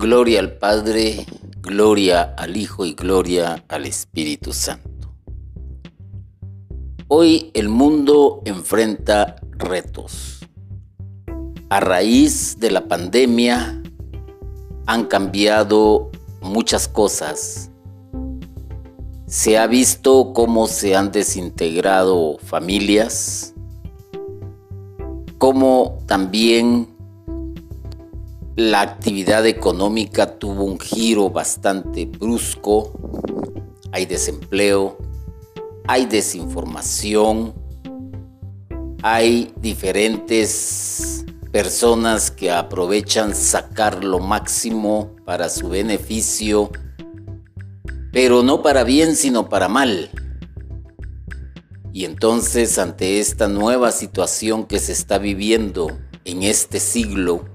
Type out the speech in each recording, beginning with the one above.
Gloria al Padre, gloria al Hijo y gloria al Espíritu Santo. Hoy el mundo enfrenta retos. A raíz de la pandemia han cambiado muchas cosas. Se ha visto cómo se han desintegrado familias, cómo también la actividad económica tuvo un giro bastante brusco, hay desempleo, hay desinformación, hay diferentes personas que aprovechan sacar lo máximo para su beneficio, pero no para bien, sino para mal. Y entonces ante esta nueva situación que se está viviendo en este siglo,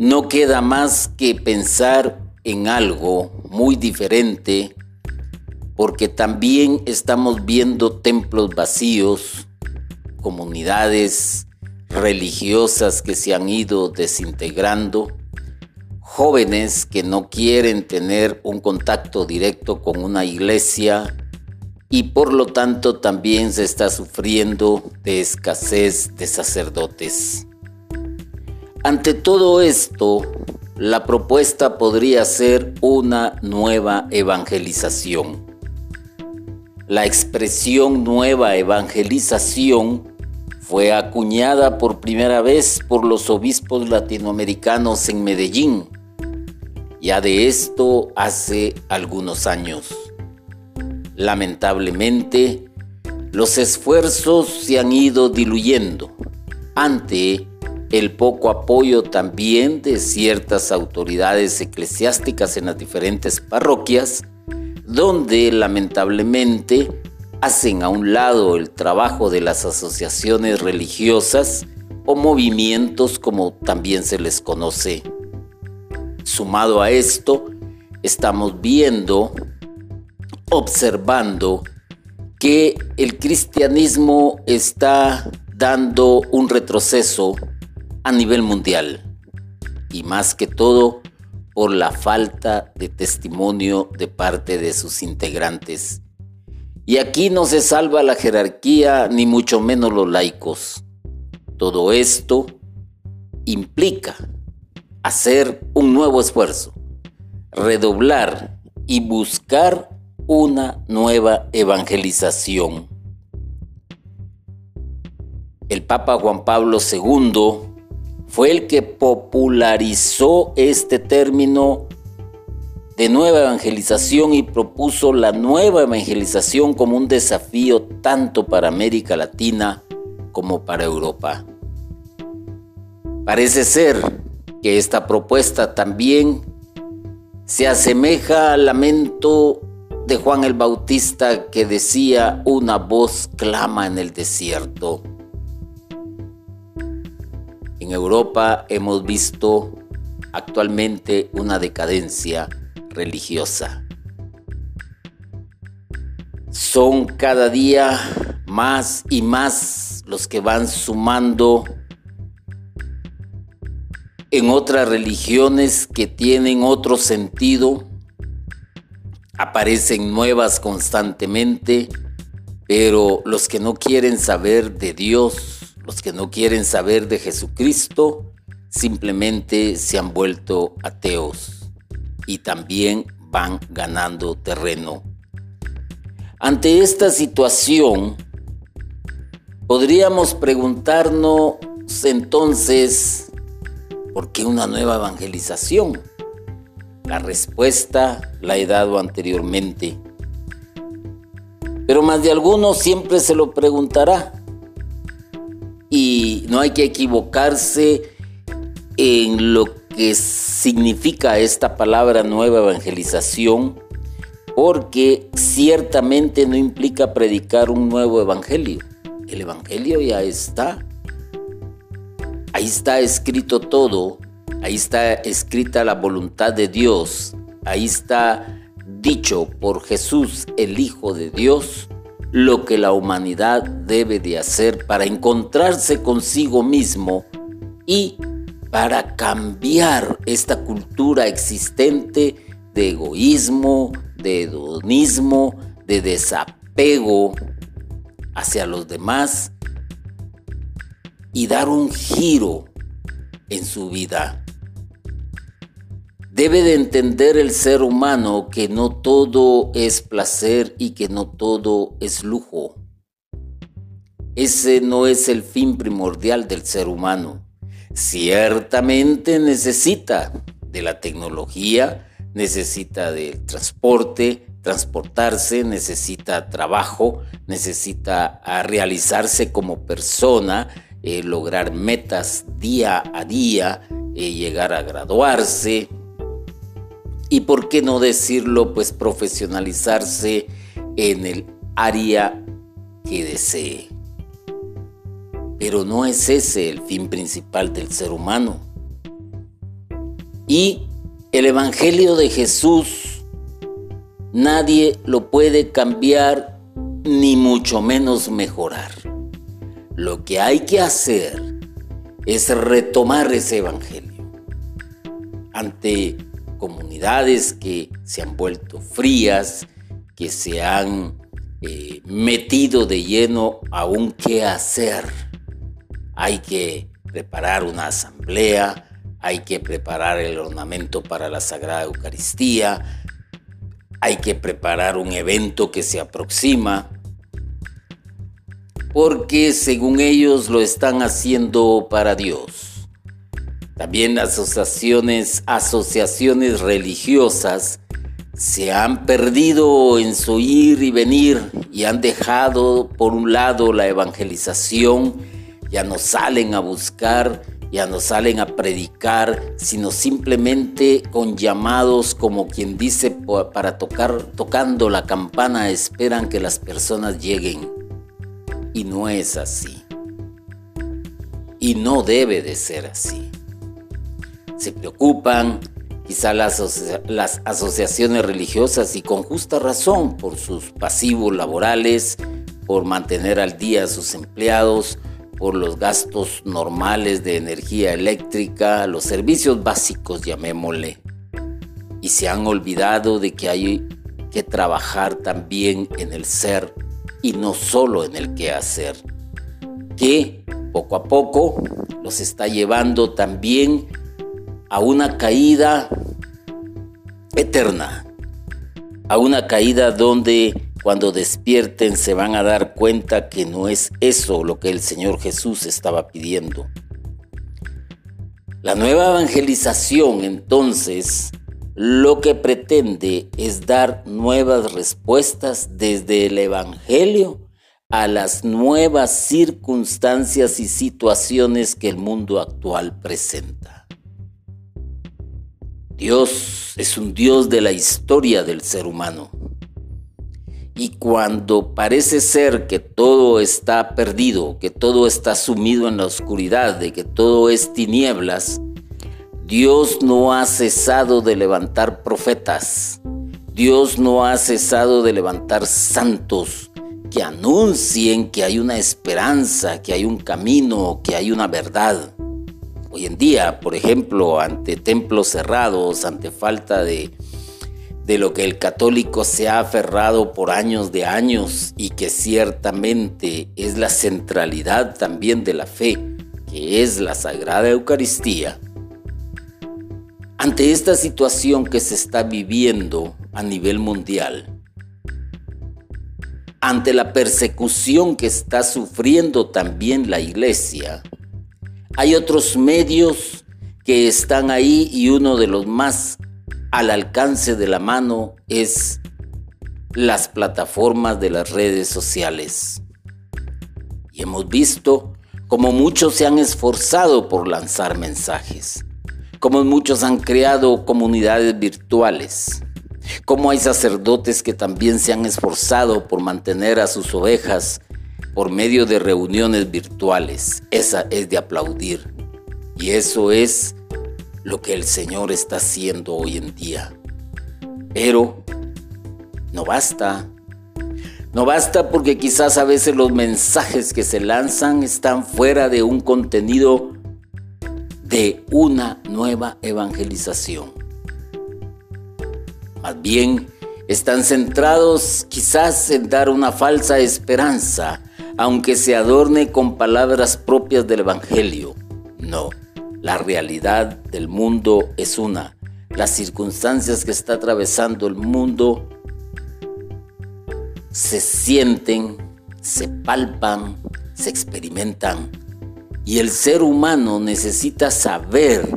no queda más que pensar en algo muy diferente porque también estamos viendo templos vacíos, comunidades religiosas que se han ido desintegrando, jóvenes que no quieren tener un contacto directo con una iglesia y por lo tanto también se está sufriendo de escasez de sacerdotes. Ante todo esto, la propuesta podría ser una nueva evangelización. La expresión nueva evangelización fue acuñada por primera vez por los obispos latinoamericanos en Medellín, ya de esto hace algunos años. Lamentablemente, los esfuerzos se han ido diluyendo ante el poco apoyo también de ciertas autoridades eclesiásticas en las diferentes parroquias, donde lamentablemente hacen a un lado el trabajo de las asociaciones religiosas o movimientos como también se les conoce. Sumado a esto, estamos viendo, observando que el cristianismo está dando un retroceso a nivel mundial y más que todo por la falta de testimonio de parte de sus integrantes. Y aquí no se salva la jerarquía ni mucho menos los laicos. Todo esto implica hacer un nuevo esfuerzo, redoblar y buscar una nueva evangelización. El Papa Juan Pablo II fue el que popularizó este término de nueva evangelización y propuso la nueva evangelización como un desafío tanto para América Latina como para Europa. Parece ser que esta propuesta también se asemeja al lamento de Juan el Bautista que decía, una voz clama en el desierto. En Europa hemos visto actualmente una decadencia religiosa. Son cada día más y más los que van sumando en otras religiones que tienen otro sentido. Aparecen nuevas constantemente, pero los que no quieren saber de Dios los que no quieren saber de Jesucristo simplemente se han vuelto ateos y también van ganando terreno. Ante esta situación, podríamos preguntarnos entonces, ¿por qué una nueva evangelización? La respuesta la he dado anteriormente. Pero más de alguno siempre se lo preguntará y no hay que equivocarse en lo que significa esta palabra nueva evangelización, porque ciertamente no implica predicar un nuevo evangelio. El evangelio ya está. Ahí está escrito todo, ahí está escrita la voluntad de Dios, ahí está dicho por Jesús, el Hijo de Dios, lo que la humanidad debe de hacer para encontrarse consigo mismo y para cambiar esta cultura existente de egoísmo, de hedonismo, de desapego hacia los demás y dar un giro en su vida. Debe de entender el ser humano que no todo es placer y que no todo es lujo. Ese no es el fin primordial del ser humano. Ciertamente necesita de la tecnología, necesita del transporte, transportarse, necesita trabajo, necesita realizarse como persona, eh, lograr metas día a día, eh, llegar a graduarse y, por qué no decirlo, pues profesionalizarse en el área que desee. Pero no es ese el fin principal del ser humano. Y el Evangelio de Jesús nadie lo puede cambiar ni mucho menos mejorar. Lo que hay que hacer es retomar ese evangelio ante comunidades que se han vuelto frías, que se han eh, metido de lleno a un qué hacer. Hay que preparar una asamblea, hay que preparar el ornamento para la Sagrada Eucaristía, hay que preparar un evento que se aproxima, porque según ellos lo están haciendo para Dios. También asociaciones, asociaciones religiosas se han perdido en su ir y venir y han dejado por un lado la evangelización, ya no salen a buscar, ya no salen a predicar, sino simplemente con llamados como quien dice para tocar tocando la campana esperan que las personas lleguen. Y no es así. Y no debe de ser así. Se preocupan quizá las, asociaciones religiosas y con justa razón por sus pasivos laborales, por mantener al día a sus empleados, por los gastos normales de energía eléctrica, los servicios básicos, llamémosle. Y se han olvidado de que hay que trabajar también en el ser y no solo en el qué hacer, que poco a poco los está llevando también a una caída eterna, a una caída donde cuando despierten se van a dar cuenta que no es eso lo que el Señor Jesús estaba pidiendo. La nueva evangelización entonces lo que pretende es dar nuevas respuestas desde el Evangelio a las nuevas circunstancias y situaciones que el mundo actual presenta. Dios es un Dios de la historia del ser humano. Y cuando parece ser que todo está perdido, que todo está sumido en la oscuridad, de que todo es tinieblas, Dios no ha cesado de levantar profetas. Dios no ha cesado de levantar santos que anuncien que hay una esperanza, que hay un camino, que hay una verdad. Hoy en día, por ejemplo, ante templos cerrados, ante falta de, de lo que el católico se ha aferrado por años de años y que ciertamente es la centralidad también de la fe, que es la Sagrada Eucaristía, ante esta situación que se está viviendo a nivel mundial, ante la persecución que está sufriendo también la iglesia, hay otros medios que están ahí y uno de los más al alcance de la mano es las plataformas de las redes sociales. Y hemos visto cómo muchos se han esforzado por lanzar mensajes como muchos han creado comunidades virtuales, como hay sacerdotes que también se han esforzado por mantener a sus ovejas por medio de reuniones virtuales. Esa es de aplaudir. Y eso es lo que el Señor está haciendo hoy en día. Pero no basta. No basta porque quizás a veces los mensajes que se lanzan están fuera de un contenido de una nueva evangelización. Más bien, están centrados quizás en dar una falsa esperanza, aunque se adorne con palabras propias del Evangelio. No, la realidad del mundo es una. Las circunstancias que está atravesando el mundo se sienten, se palpan, se experimentan. Y el ser humano necesita saber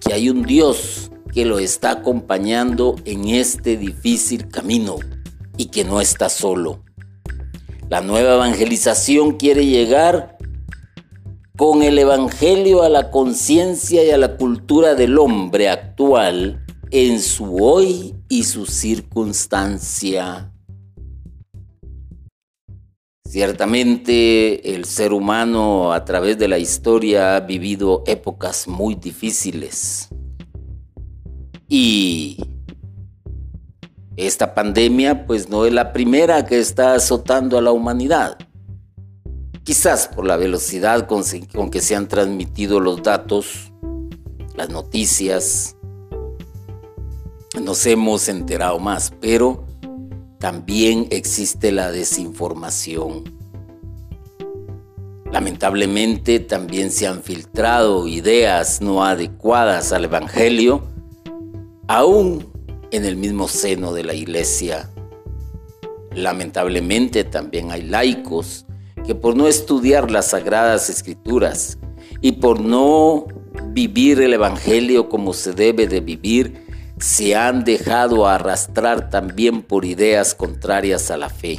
que hay un Dios que lo está acompañando en este difícil camino y que no está solo. La nueva evangelización quiere llegar con el Evangelio a la conciencia y a la cultura del hombre actual en su hoy y su circunstancia. Ciertamente el ser humano a través de la historia ha vivido épocas muy difíciles. Y esta pandemia pues no es la primera que está azotando a la humanidad. Quizás por la velocidad con, que se han transmitido los datos, las noticias, nos hemos enterado más, pero también existe la desinformación. Lamentablemente también se han filtrado ideas no adecuadas al Evangelio, aún en el mismo seno de la iglesia. Lamentablemente también hay laicos que por no estudiar las sagradas escrituras y por no vivir el Evangelio como se debe de vivir, se han dejado arrastrar también por ideas contrarias a la fe.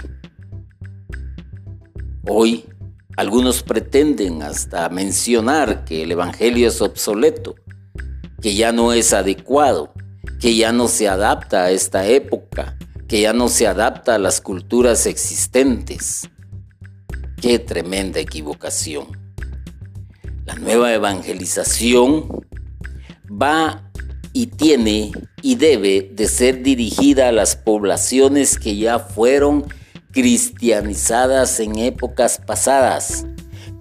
Hoy algunos pretenden hasta mencionar que el Evangelio es obsoleto, que ya no es adecuado, que ya no se adapta a esta época, que ya no se adapta a las culturas existentes. Qué tremenda equivocación. La nueva evangelización va y tiene y debe de ser dirigida a las poblaciones que ya fueron cristianizadas en épocas pasadas,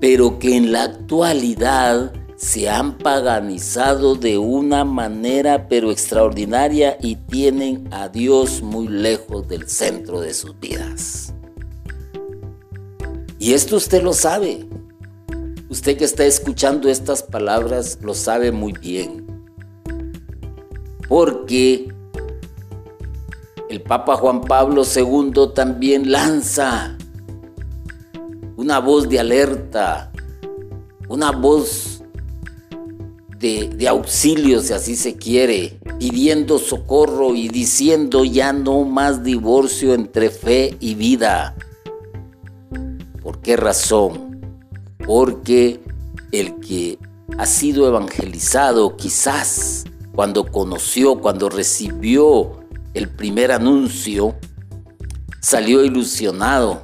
pero que en la actualidad se han paganizado de una manera pero extraordinaria y tienen a Dios muy lejos del centro de sus vidas. Y esto usted lo sabe. Usted que está escuchando estas palabras lo sabe muy bien porque el Papa Juan Pablo II también lanza una voz de alerta, una voz de, auxilio, si así se quiere, pidiendo socorro y diciendo ya no más divorcio entre fe y vida. ¿Por qué razón? Porque el que ha sido evangelizado quizás cuando conoció, cuando recibió el primer anuncio, salió ilusionado,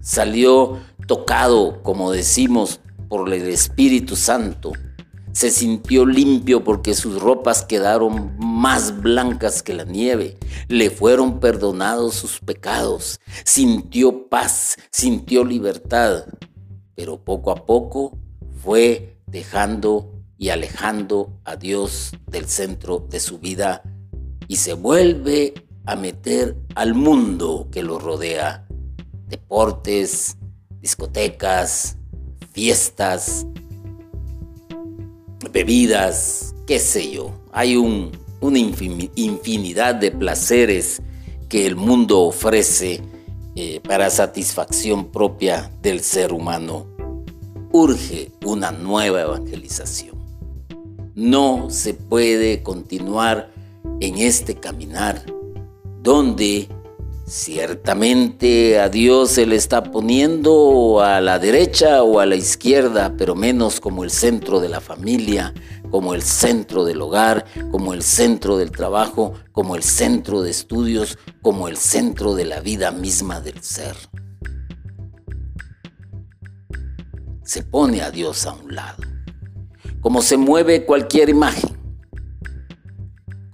salió tocado, como decimos, por el Espíritu Santo. Se sintió limpio porque sus ropas quedaron más blancas que la nieve. Le fueron perdonados sus pecados. Sintió paz, sintió libertad. Pero poco a poco fue dejando y alejando a Dios del centro de su vida y se vuelve a meter al mundo que lo rodea. Deportes, discotecas, fiestas, bebidas, qué sé yo. Hay un, una infinidad de placeres que el mundo ofrece eh, para satisfacción propia del ser humano. Urge una nueva evangelización. No se puede continuar en este caminar donde ciertamente a Dios se le está poniendo a la derecha o a la izquierda, pero menos como el centro de la familia, como el centro del hogar, como el centro del trabajo, como el centro de estudios, como el centro de la vida misma del ser. Se pone a Dios a un lado como se mueve cualquier imagen,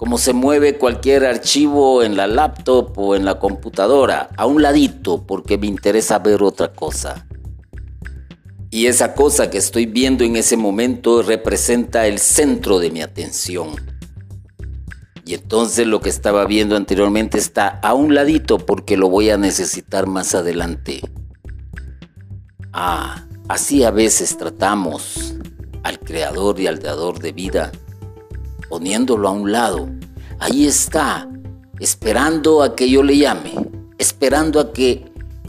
como se mueve cualquier archivo en la laptop o en la computadora, a un ladito porque me interesa ver otra cosa. Y esa cosa que estoy viendo en ese momento representa el centro de mi atención. Y entonces lo que estaba viendo anteriormente está a un ladito porque lo voy a necesitar más adelante. Ah, así a veces tratamos al creador y al dador de vida, poniéndolo a un lado. Ahí está, esperando a que yo le llame, esperando a que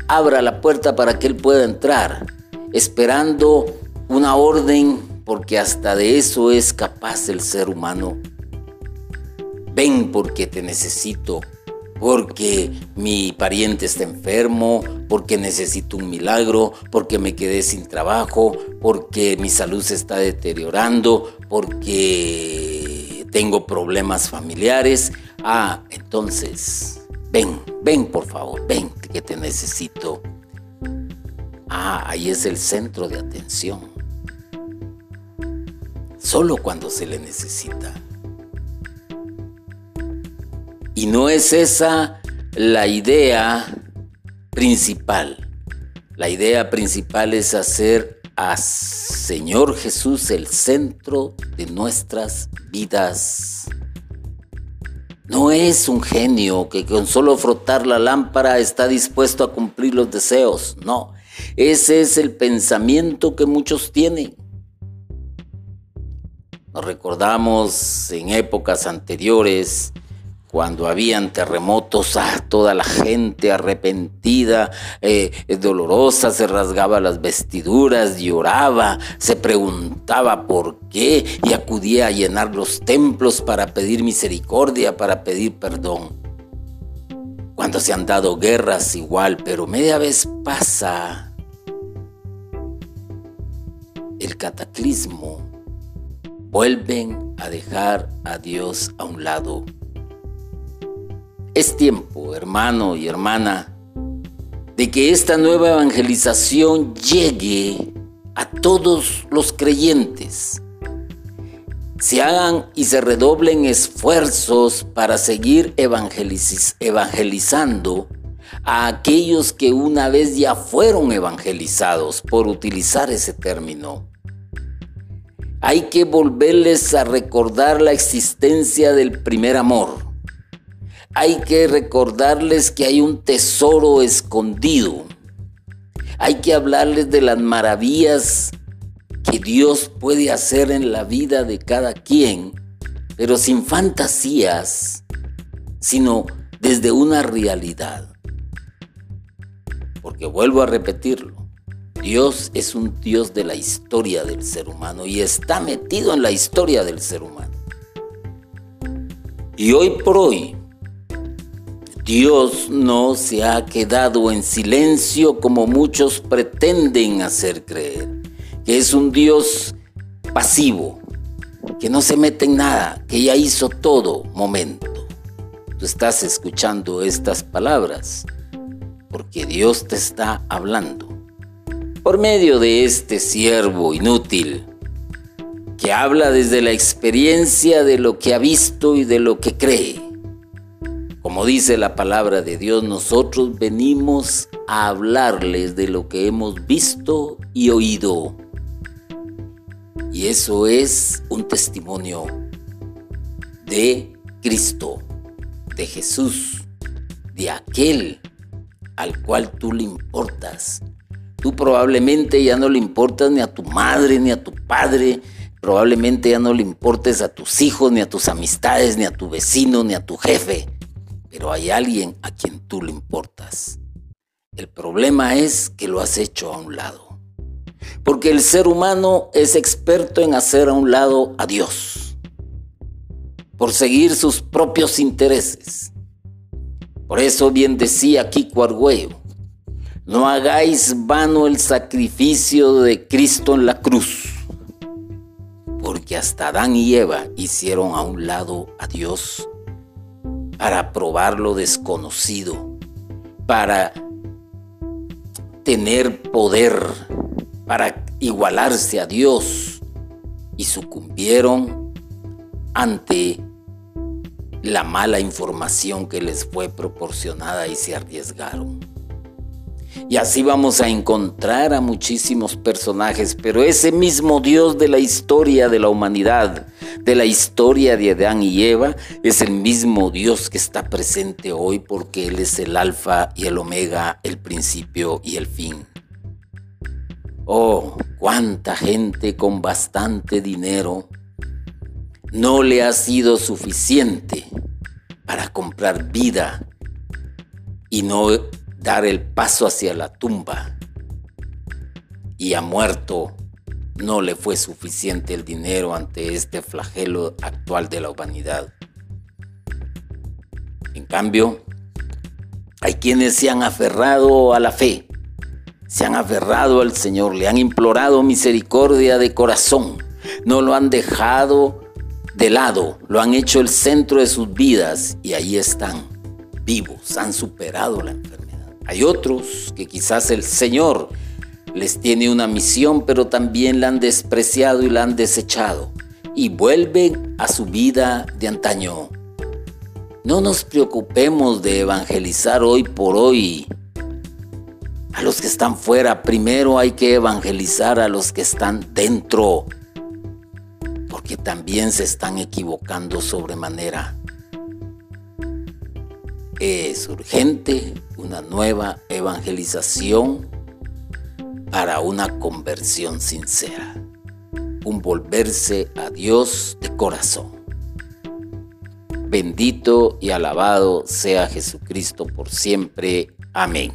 abra la puerta para que él pueda entrar esperando una orden, porque hasta de eso es capaz el ser humano. Ven porque te necesito, porque mi pariente está enfermo, porque necesito un milagro, porque me quedé sin trabajo, porque mi salud se está deteriorando, porque tengo problemas familiares. Ah, entonces, ven, ven por favor, ven que te necesito. Ah, ahí es el centro de atención. Solo cuando se le necesita. Y no es esa la idea principal. La idea principal es hacer a Señor Jesús el centro de nuestras vidas. No es un genio que con solo frotar la lámpara está dispuesto a cumplir los deseos. No, ese es el pensamiento que muchos tienen. Nos recordamos en épocas anteriores cuando habían terremotos, ah, toda la gente arrepentida, eh, dolorosa, se rasgaba las vestiduras, lloraba, se preguntaba por qué y acudía a llenar los templos para pedir misericordia, para pedir perdón. Cuando se han dado guerras igual, pero media vez pasa el cataclismo, vuelven a dejar a Dios a un lado. Es tiempo, hermano y hermana, de que esta nueva evangelización llegue a todos los creyentes. Se hagan y se redoblen esfuerzos para seguir evangelizando a aquellos que una vez ya fueron evangelizados, por utilizar ese término. Hay que volverles a recordar la existencia del primer amor. Hay que recordarles que hay un tesoro escondido. Hay que hablarles de las maravillas que Dios puede hacer en la vida de cada quien, pero sin fantasías, sino desde una realidad. Porque vuelvo a repetirlo, Dios es un Dios de la historia del ser humano y está metido en la historia del ser humano. Y hoy por hoy, Dios no se ha quedado en silencio como muchos pretenden hacer creer, que es un Dios pasivo, que no se mete en nada, que ya hizo todo momento. Tú estás escuchando estas palabras porque Dios te está hablando por medio de este siervo inútil que habla desde la experiencia de lo que ha visto y de lo que cree. Como dice la palabra de Dios, nosotros venimos a hablarles de lo que hemos visto y oído. Y eso es un testimonio de Cristo, de Jesús, de aquel al cual tú le importas, Tú probablemente ya no le importas ni a tu madre ni a tu padre, probablemente ya no le importes a tus hijos, ni a tus amistades, ni a tu vecino, ni a tu jefe, pero hay alguien a quien tú le importas. El problema es que lo has hecho a un lado. Porque el ser humano es experto en hacer a un lado a Dios, por seguir sus propios intereses. Por eso bien decía Kiko Argüello, no hagáis vano el sacrificio de Cristo en la cruz, porque hasta Adán y Eva hicieron a un lado a Dios para probar lo desconocido, para tener poder, para igualarse a Dios y sucumbieron ante la mala información que les fue proporcionada y se arriesgaron. Y así vamos a encontrar a muchísimos personajes, pero ese mismo Dios de la historia de la humanidad, de la historia de Adán y Eva, es el mismo Dios que está presente hoy porque Él es el alfa y el omega, el principio y el fin. Oh, cuánta gente con bastante dinero no le ha sido suficiente para comprar vida y no dar el paso hacia la tumba. Y ha muerto, no le fue suficiente el dinero ante este flagelo actual de la humanidad. En cambio, hay quienes se han aferrado a la fe, se han aferrado al Señor, le han implorado misericordia de corazón, no lo han dejado de lado, lo han hecho el centro de sus vidas y ahí están, vivos, han superado la enfermedad. Hay otros que quizás el Señor les tiene una misión, pero también la han despreciado y la han desechado y vuelven a su vida de antaño. No nos preocupemos de evangelizar hoy por hoy. A los que están fuera, primero hay que evangelizar a los que están dentro, porque también se están equivocando sobremanera. Es urgente una nueva evangelización para una conversión sincera, un volverse a Dios de corazón. Bendito y alabado sea Jesucristo por siempre. Amén.